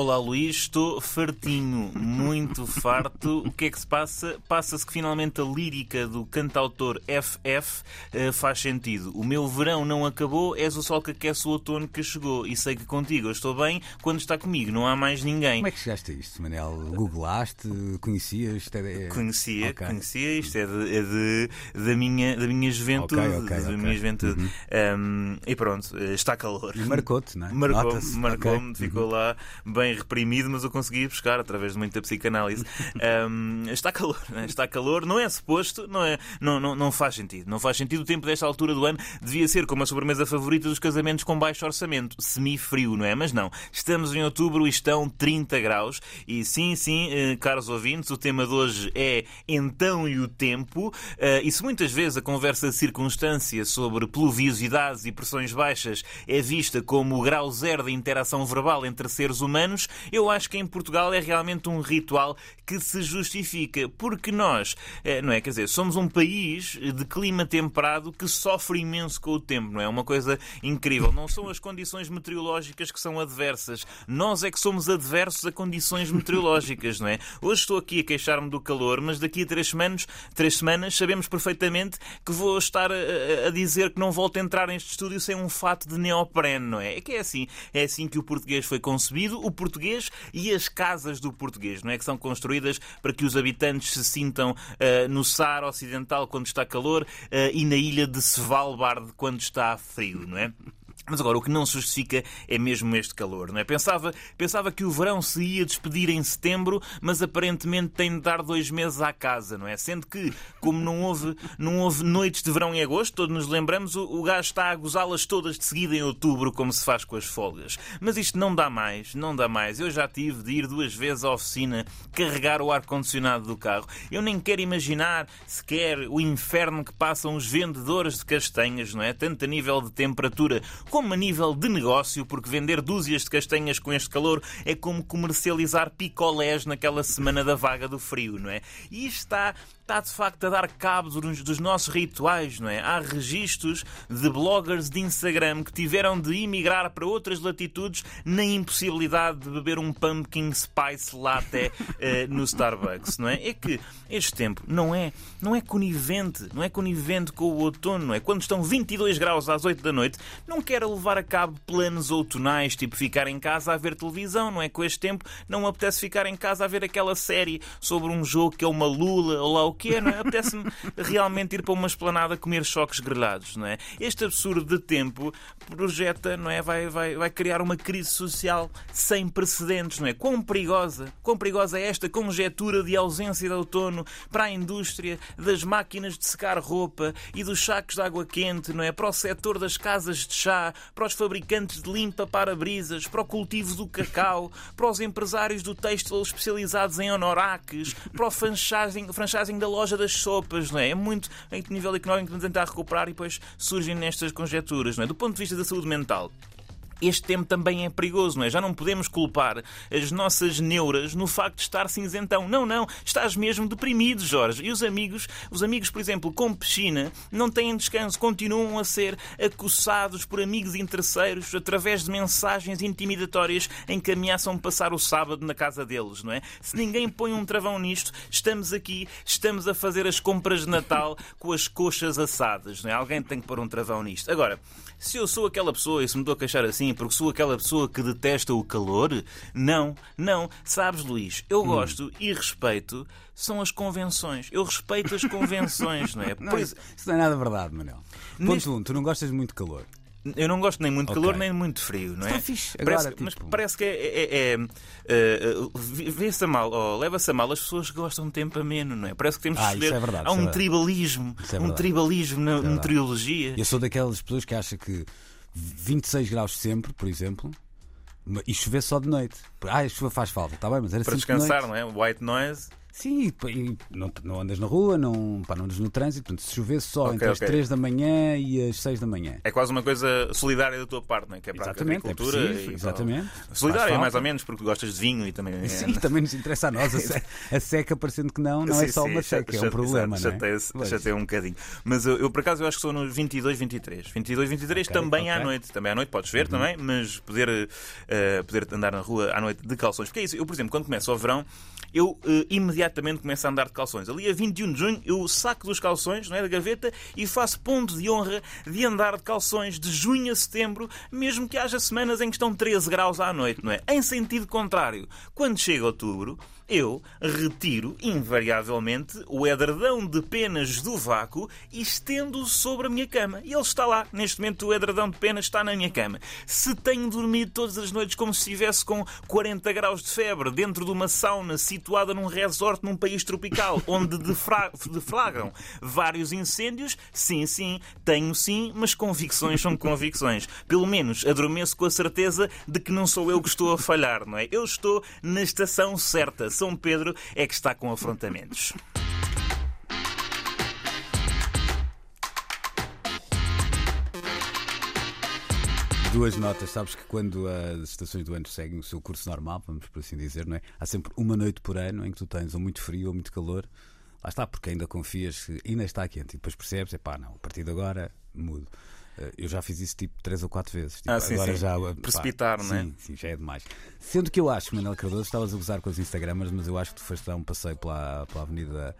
Olá Luís, estou fartinho, muito farto. O que é que se passa? Passa-se que finalmente a lírica do cantautor FF uh, faz sentido. O meu verão não acabou, és o sol que aquece o outono que chegou. E sei que contigo eu estou bem quando está comigo, não há mais ninguém. Como é que chegaste a isto, Manel? Googlaste? Conhecias? Isto é... Conhecia, okay. conhecia. Isto é, de, é de, da, minha, da minha juventude. Okay, okay, da minha juventude. Uhum. Um, e pronto, eh, está calor. E marcou-te, não é? Marcou-me, marcou ficou uhum. lá bem reprimido, mas eu consegui buscar através de muita psicanálise. Um, está calor, né? está calor, não é suposto, não, é, não, não, não faz sentido. Não faz sentido. O tempo desta altura do ano devia ser como a sobremesa favorita dos casamentos com baixo orçamento, semi-frio, não é? Mas não. Estamos em outubro e estão 30 graus. E sim, sim, eh, caros ouvintes, o tema de hoje é então e o tempo. Eh, e se muitas vezes a conversa de circunstância sobre pluviosidades e pressões baixas é vista como o grau zero de interação verbal entre seres humanos, anos, eu acho que em Portugal é realmente um ritual que se justifica, porque nós, eh, não é? Quer dizer, somos um país de clima temperado que sofre imenso com o tempo, não é? Uma coisa incrível. Não são as condições meteorológicas que são adversas, nós é que somos adversos a condições meteorológicas, não é? Hoje estou aqui a queixar-me do calor, mas daqui a três semanas, três semanas sabemos perfeitamente que vou estar a, a dizer que não volto a entrar neste estúdio sem um fato de neoprene, não é? É que é assim, é assim que o português foi concebido. O português e as casas do português, não é? Que são construídas para que os habitantes se sintam uh, no Saara Ocidental quando está calor uh, e na ilha de Svalbard quando está frio, não é? Mas agora, o que não se justifica é mesmo este calor, não é? Pensava, pensava que o verão se ia despedir em setembro, mas aparentemente tem de dar dois meses à casa, não é? Sendo que, como não houve, não houve noites de verão em agosto, todos nos lembramos, o, o gajo está a gozá-las todas de seguida em outubro, como se faz com as folgas. Mas isto não dá mais, não dá mais. Eu já tive de ir duas vezes à oficina carregar o ar-condicionado do carro. Eu nem quero imaginar sequer o inferno que passam os vendedores de castanhas, não é? Tanto a nível de temperatura como a nível de negócio, porque vender dúzias de castanhas com este calor é como comercializar picolés naquela semana da vaga do frio, não é? E está está de facto a dar cabo dos nossos rituais, não é? Há registros de bloggers de Instagram que tiveram de emigrar para outras latitudes na impossibilidade de beber um pumpkin spice latte eh, no Starbucks, não é? É que este tempo não é, não é conivente, não é conivente com o outono, não é? Quando estão 22 graus às 8 da noite, não quero levar a cabo planos outonais, tipo ficar em casa a ver televisão, não é? Com este tempo não me apetece ficar em casa a ver aquela série sobre um jogo que é uma lula ou lá o que é, não é? Apetece-me realmente ir para uma esplanada comer choques grelhados, não é? Este absurdo de tempo projeta, não é? Vai, vai, vai criar uma crise social sem precedentes, não é? Quão perigosa, quão perigosa é esta conjetura de ausência de outono para a indústria das máquinas de secar roupa e dos sacos de água quente, não é? Para o setor das casas de chá, para os fabricantes de limpa para-brisas, para o cultivo do cacau, para os empresários do têxtil especializados em honoraques, para o franchising, franchising da loja das sopas, não é? É muito em nível económico que tentar recuperar e depois surgem nestas conjecturas, não é? Do ponto de vista da saúde mental este tempo também é perigoso, não é? Já não podemos culpar as nossas neuras no facto de estar cinzentão. Não, não, estás mesmo deprimido, Jorge. E os amigos, os amigos, por exemplo, com piscina, não têm descanso, continuam a ser acossados por amigos interesseiros através de mensagens intimidatórias em que ameaçam passar o sábado na casa deles, não é? Se ninguém põe um travão nisto, estamos aqui, estamos a fazer as compras de Natal com as coxas assadas, não é? Alguém tem que pôr um travão nisto. Agora, se eu sou aquela pessoa e se me estou a queixar assim porque sou aquela pessoa que detesta o calor, não, não. Sabes, Luís, eu hum. gosto e respeito são as convenções. Eu respeito as convenções, não é? Não, isso, isso, não é nada verdade, Manuel. Ponto Neste... um, tu não gostas muito de calor. Eu não gosto nem muito de okay. calor nem muito frio, não é? Está fixe. Agora, parece, tipo... Mas parece que é. é, é, é uh, Vê-se a mal, oh, leva-se a mal as pessoas que gostam de tempo ameno, não é? Parece que temos ah, que escolher. É verdade, Há um é tribalismo. É um tribalismo na meteorologia. Eu sou daquelas pessoas que acham que 26 graus sempre, por exemplo, e chover só de noite. Ah, a chuva faz falta, está bem, mas era Para descansar, de não é? White noise. Sim, e, e não, não andas na rua, não, pá, não andas no trânsito. Portanto, se chover só Ok, entre as ok. 3 da manhã e as 6 da manhã. É quase uma coisa solidária da tua parte, não é? Que é para Exatamente, a é agricultura. preciso, e exatamente. para- Solidária, mais ou menos, porque gostas de vinho e também. é- Sim, também nos interessa a nós. A, se- a seca, parecendo que não, não é Sim, só sim, uma seca, é um problema, exato, não é? Chateia um bocadinho. Mas eu, eu, por acaso, eu acho que sou no 22, 23. 22, 23 Ok, também à. Uhum. noite. Também à noite podes ver também, mas poder, eh, poder andar na rua à noite de calções. Porque é isso, eu, por exemplo, quando começa o verão, eu eh, imediatamente começo a andar de calções. Ali a 21 de junho, eu saco dos calções, não é, da gaveta, e faço ponto de honra de andar de calções de junho a setembro, mesmo que haja semanas em que estão 13 graus à noite, não é? Em sentido contrário, quando chega outubro, eu retiro invariavelmente o edredão de penas do vácuo e estendo-o sobre a minha cama. E ele está lá. Neste momento, o edredão de penas está na minha cama. Se tenho dormido todas as noites como se estivesse com 40 graus de febre dentro de uma sauna situada num resort num país tropical, onde deflagram vários incêndios, sim, sim, tenho sim, mas convicções são convicções. Pelo menos adormeço com a certeza de que não sou eu que estou a falhar, não é? Eu estou na estação certa. São Pedro é que está com afrontamentos. Duas notas, sabes que quando as estações do ano seguem o seu curso normal, vamos por assim dizer, não é? Há sempre uma noite por ano em que tu tens ou muito frio ou muito calor. Lá está, porque ainda confias que ainda está quente e depois percebes, é pá, não, a partir de agora mudo. Eh, Eu já fiz isso tipo três ou quatro vezes. Tipo, Ah, sim, agora sim. já pá, Precipitar, não é? Sim, sim, já é demais. Sendo que eu acho, Manuel Cardoso, estavas a gozar com os Instagramers, mas eu acho que tu foste dar um passeio pela, pela Avenida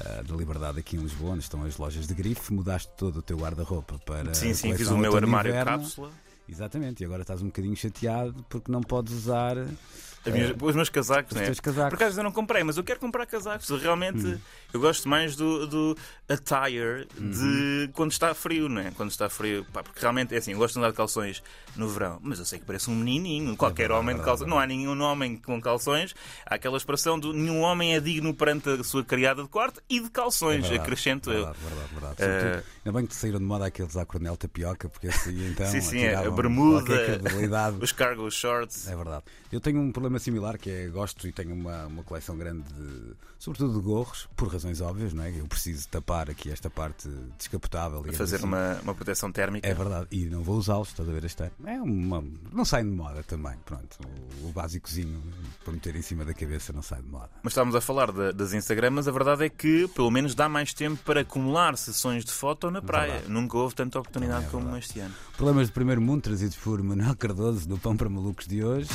ah, da Liberdade aqui em Lisboa, onde estão as lojas de grife, mudaste todo o teu guarda-roupa para. Sim, sim, fiz o meu armário cápsula. Exatamente, e agora estás um bocadinho chateado porque não podes usar As minhas- os meus casacos, os né? casacos. Por acaso eu não comprei, mas eu quero comprar casacos. Realmente eu gosto mais do, do attire de quando está frio, não é? Quando está frio, pá, porque realmente é assim, eu gosto de andar de calções no verão, mas eu sei que parece um menininho. Qualquer verdade, homem de é calções. verdade. Não há nenhum homem com calções. Há aquela expressão de nenhum homem é digno perante a sua criada de quarto e de calções. Verdade, acrescento eu. verdade, Verdade, verdade. Eh, Sobretudo, Ainda bem que saíram de moda aqueles à coronel tapioca, porque aí então. sim, sim, é bermuda, qualquer credibilidade. os cargo shorts. É verdade. Eu tenho um problema similar que é gosto e tenho uma, uma coleção grande de, sobretudo de gorros, por razões óbvias, não é? Eu preciso tapar aqui esta parte descapotável. Fazer assim. uma, uma proteção térmica. É verdade, e não vou usá-los, estás a ver este ano. É uma. Não sai de moda também, pronto. O, o básicozinho para meter em cima da cabeça não sai de moda. Mas estávamos a falar da- das Instagramas, a verdade é que pelo menos dá mais tempo para acumular sessões de foto na praia. Verdade. Nunca houve tanta oportunidade é como este ano. Problemas de primeiro mundo trazidos por Manuel Cardoso do Pão para Malucos de hoje.